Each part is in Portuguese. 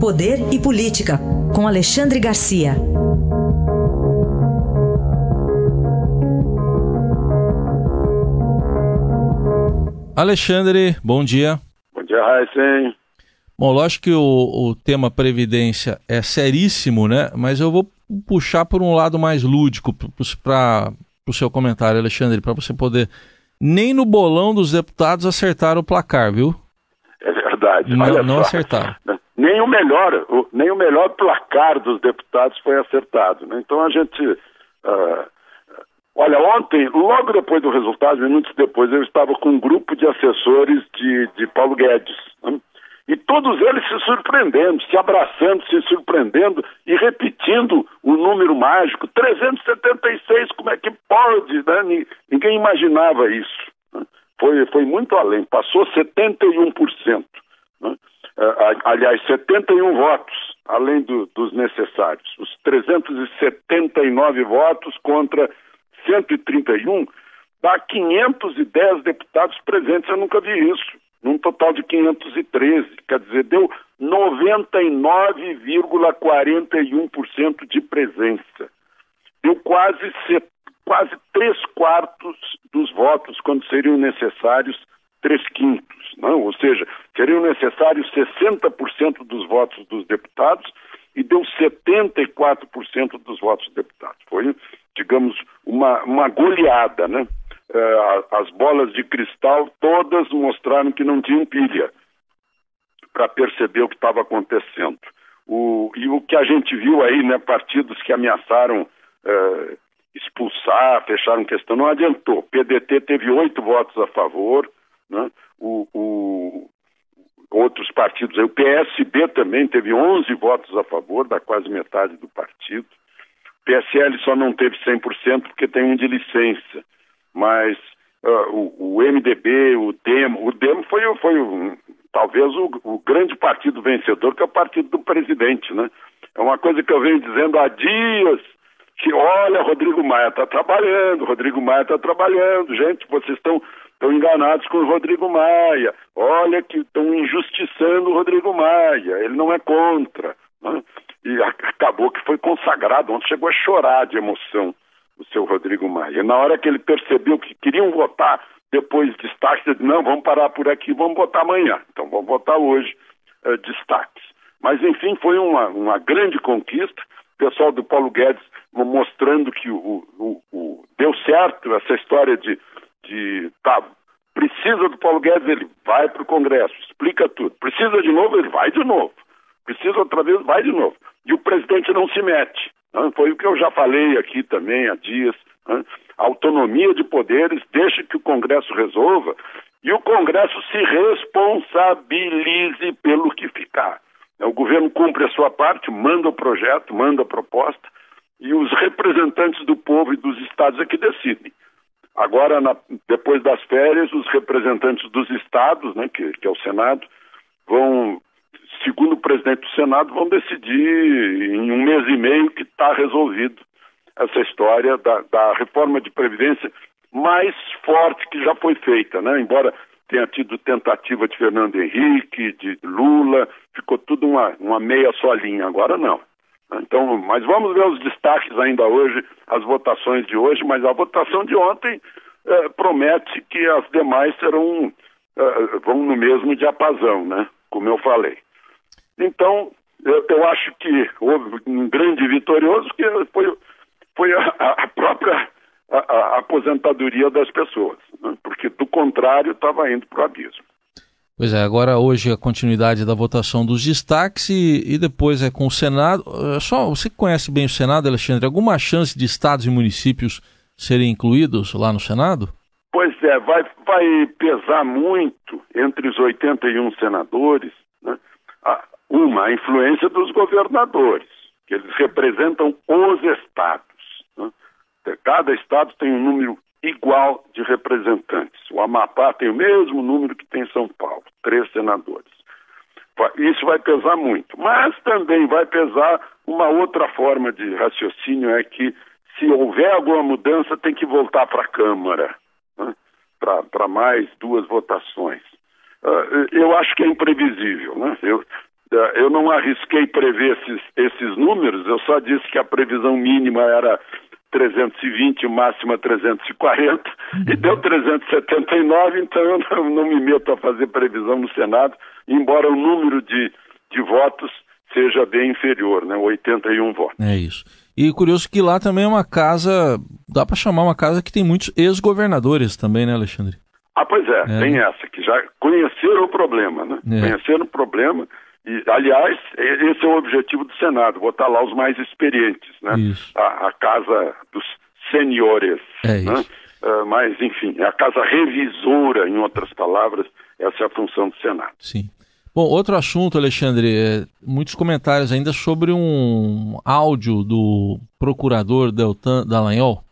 Poder e Política, com Alexandre Garcia. Alexandre, bom dia. Bom dia, Raíssen. Bom, lógico que o, o tema Previdência é seríssimo, né? Mas eu vou puxar por um lado mais lúdico para o seu comentário, Alexandre, para você poder. Nem no bolão dos deputados acertaram o placar, viu? Verdade. Não, não acertaram. Nem o melhor, nem o melhor placar dos deputados foi acertado. Né? Então a gente. Uh, olha, ontem, logo depois do resultado, minutos depois, eu estava com um grupo de assessores de, de Paulo Guedes. Né? E todos eles se surpreendendo, se abraçando, se surpreendendo e repetindo o número mágico: 376, como é que pode? Né? Ninguém imaginava isso. Né? Foi, foi muito além, passou 71%. Né? Aliás, 71 votos, além do, dos necessários. Os 379 votos contra 131, dá 510 deputados presentes. Eu nunca vi isso num total de 513, quer dizer, deu 99,41% de presença. Deu quase, quase três quartos dos votos, quando seriam necessários três quintos, não? ou seja, seriam necessários 60% dos votos dos deputados e deu 74% dos votos dos deputados. Foi, digamos, uma, uma goleada, né? Eh, as bolas de cristal todas mostraram que não tinham pilha para perceber o que estava acontecendo. O, e o que a gente viu aí, né, partidos que ameaçaram eh, expulsar, fecharam questão, não adiantou. PDT teve oito votos a favor, né? o, o, outros partidos, o PSB também teve 11 votos a favor, da quase metade do partido. O PSL só não teve 100% porque tem um de licença mas uh, o, o, MDB, o DEMO, o DEMO foi, foi um, talvez o, o, grande partido vencedor, que é o partido do presidente, né? É uma coisa que eu venho dizendo há dias, que olha, Rodrigo Maia está trabalhando, Rodrigo Maia está trabalhando, gente, vocês estão estão enganados com o Rodrigo Maia, olha que estão injustiçando o Rodrigo Maia, ele não é contra. Né? E acabou que foi consagrado, ontem chegou a chorar de emoção o seu Rodrigo Maia. Na hora que ele percebeu que queriam votar depois destaques, ele disse, não, vamos parar por aqui, vamos votar amanhã. Então vamos votar hoje uh, destaques. Mas enfim, foi uma, uma grande conquista. O pessoal do Paulo Guedes mostrando que o, o, o deu certo essa história de, de tá, precisa do Paulo Guedes, ele vai para o Congresso, explica tudo. Precisa de novo, ele vai de novo. Precisa outra vez, vai de novo. E o presidente não se mete. Foi o que eu já falei aqui também há dias. A autonomia de poderes deixa que o Congresso resolva e o Congresso se responsabilize pelo que ficar. O governo cumpre a sua parte, manda o projeto, manda a proposta e os representantes do povo e dos estados é que decidem. Agora, na, depois das férias, os representantes dos estados, né, que, que é o Senado, vão segundo o presidente do Senado, vão decidir em um mês e meio que está resolvido essa história da, da, reforma de Previdência mais forte que já foi feita, né? Embora tenha tido tentativa de Fernando Henrique, de Lula, ficou tudo uma, uma meia só linha, agora não. Então, mas vamos ver os destaques ainda hoje, as votações de hoje, mas a votação de ontem eh, promete que as demais serão eh, vão no mesmo diapasão, né? Como eu falei. Então, eu, eu acho que houve um grande vitorioso que foi, foi a, a própria a, a aposentadoria das pessoas, né? porque do contrário estava indo para o abismo. Pois é, agora hoje a continuidade da votação dos destaques e, e depois é com o Senado. É só você conhece bem o Senado, Alexandre, alguma chance de estados e municípios serem incluídos lá no Senado? Pois é, vai, vai pesar muito entre os 81 senadores né? Uma, a influência dos governadores, que eles representam os estados. Né? Cada estado tem um número igual de representantes. O Amapá tem o mesmo número que tem São Paulo, três senadores. Isso vai pesar muito. Mas também vai pesar uma outra forma de raciocínio, é que se houver alguma mudança, tem que voltar para a Câmara, né? para mais duas votações. Uh, eu acho que é imprevisível. Né? Eu, eu eu não arrisquei prever esses, esses números, eu só disse que a previsão mínima era 320, máxima 340, e deu 379, então eu não, não, me meto a fazer previsão no Senado, embora o número de, de votos seja bem inferior, né? 81 votos. É isso. E curioso que lá também é uma casa, dá para chamar uma casa que tem muitos ex-governadores também, né, Alexandre? Ah, pois é, é, tem essa, que já conheceram o problema, né? É. Conheceram o problema e, aliás, esse é o objetivo do Senado, botar lá os mais experientes, né? A, a, casa dos senhores, é né? Uh, mas, enfim, é a casa revisora, em outras palavras, essa é a função do Senado. Sim. Bom, outro assunto, Alexandre, é, muitos comentários ainda sobre um áudio do procurador Deltan Dallagnol.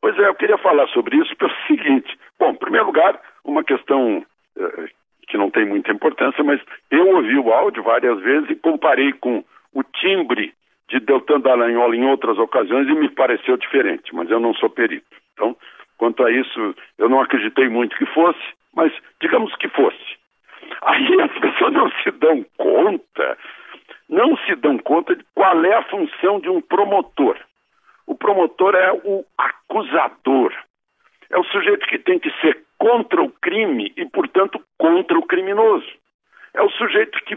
Pois é, eu queria falar sobre isso pelo seguinte. Bom, em primeiro lugar, uma questão eh, que não tem muita importância, mas eu ouvi o áudio várias vezes e comparei com o timbre de Deltan Dallagnol em outras ocasiões e me pareceu diferente, mas eu não sou perito. Então, quanto a isso, eu não acreditei muito que fosse, mas digamos que fosse. Aí as pessoas não se dão conta, não se dão conta de qual é a função de um promotor. O promotor é o acusador. É o sujeito que tem que ser contra o crime e, portanto, contra o criminoso. É o sujeito que,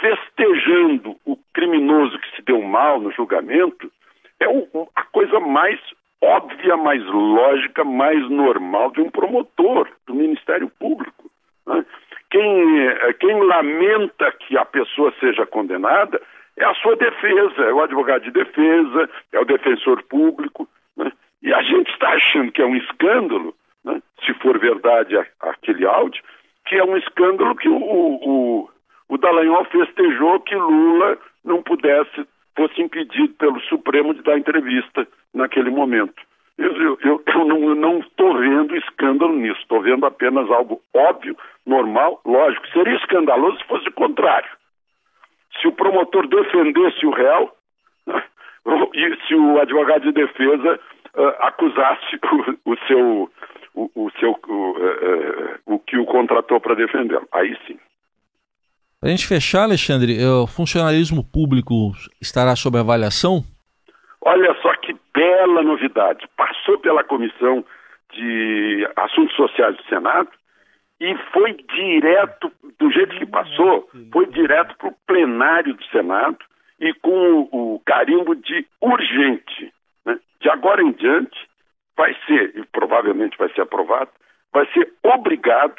festejando o criminoso que se deu mal no julgamento, é o, a coisa mais óbvia, mais lógica, mais normal de um promotor do Ministério Público. Né? Quem, eh, quem lamenta que a pessoa seja condenada é a sua defesa, é o advogado de defesa, é o defensor público. E a gente está achando que é um escândalo, né? se for verdade aquele áudio, que é um escândalo que o, o, o Dallagnol festejou que Lula não pudesse, fosse impedido pelo Supremo de dar entrevista naquele momento. Eu, eu, eu, eu não estou vendo escândalo nisso, estou vendo apenas algo óbvio, normal, lógico. Seria escandaloso se fosse o contrário. Se o promotor defendesse o réu né, e se o advogado de defesa uh, acusasse o, o seu, o, o seu, o, uh, o que o contratou para defender. Aí sim. Para a gente fechar, Alexandre, o funcionalismo público estará sob avaliação? Olha só que bela novidade. Passou pela Comissão de Assuntos Sociais do Senado e foi direto, do jeito que passou, foi direto para o plenário do Senado e com o, o carimbo de urgente. Né? De agora em diante, vai ser, e provavelmente vai ser aprovado, vai ser obrigado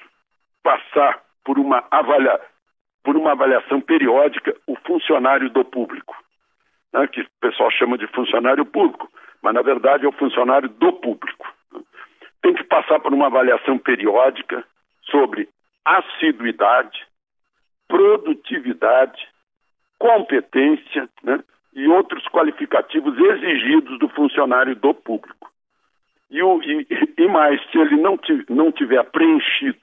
passar por uma, avalia, por uma avaliação periódica o funcionário do público, né? que o pessoal chama de funcionário público, mas na verdade é o funcionário do público. Tem que passar por uma avaliação periódica sobre assiduidade, produtividade, competência né, exigidos do funcionário do público. E, o, e, e mais, se ele não, não tiver preenchido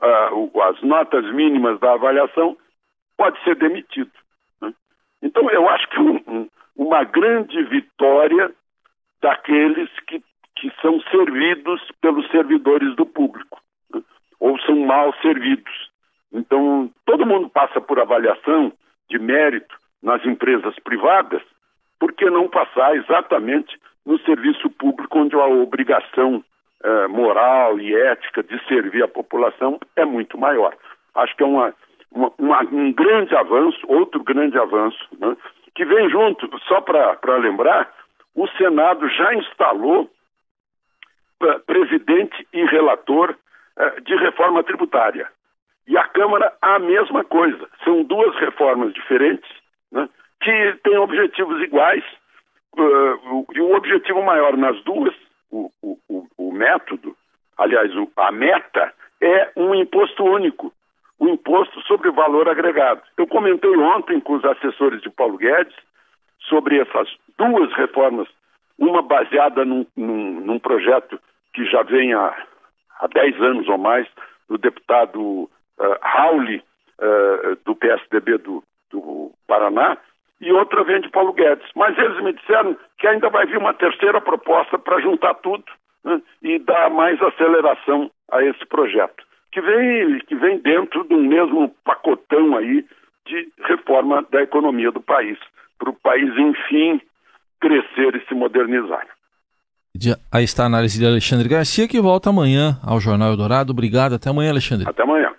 uh, as notas mínimas da avaliação, pode ser demitido. Né? Então, eu acho que um, um, uma grande vitória daqueles que, que são servidos pelos servidores do público, né? ou são mal servidos. Então, todo mundo passa por avaliação de mérito nas empresas privadas, que não passar exatamente no serviço público, onde a obrigação eh, moral e ética de servir a população é muito maior? Acho que é uma, uma, uma um grande avanço, outro grande avanço, né? que vem junto, só para lembrar, o Senado já instalou eh, presidente e relator eh, de reforma tributária. E a Câmara a mesma coisa. São duas reformas diferentes que têm objetivos iguais. Uh, e o objetivo maior nas duas, o, o, o método, aliás, o, a meta, é um imposto único, o imposto sobre valor agregado. Eu comentei ontem com os assessores de Paulo Guedes sobre essas duas reformas, uma baseada num, num, num projeto que já vem há, há 10 anos ou mais, do deputado uh, Rauli, uh, do PSDB do, do Paraná, e outra vem de Paulo Guedes. Mas eles me disseram que ainda vai vir uma terceira proposta para juntar tudo né, e dar mais aceleração a esse projeto, que vem, que vem dentro do mesmo pacotão aí de reforma da economia do país, para o país, enfim, crescer e se modernizar. Aí está a análise de Alexandre Garcia, que volta amanhã ao Jornal Eldorado. Obrigado. Até amanhã, Alexandre. Até amanhã.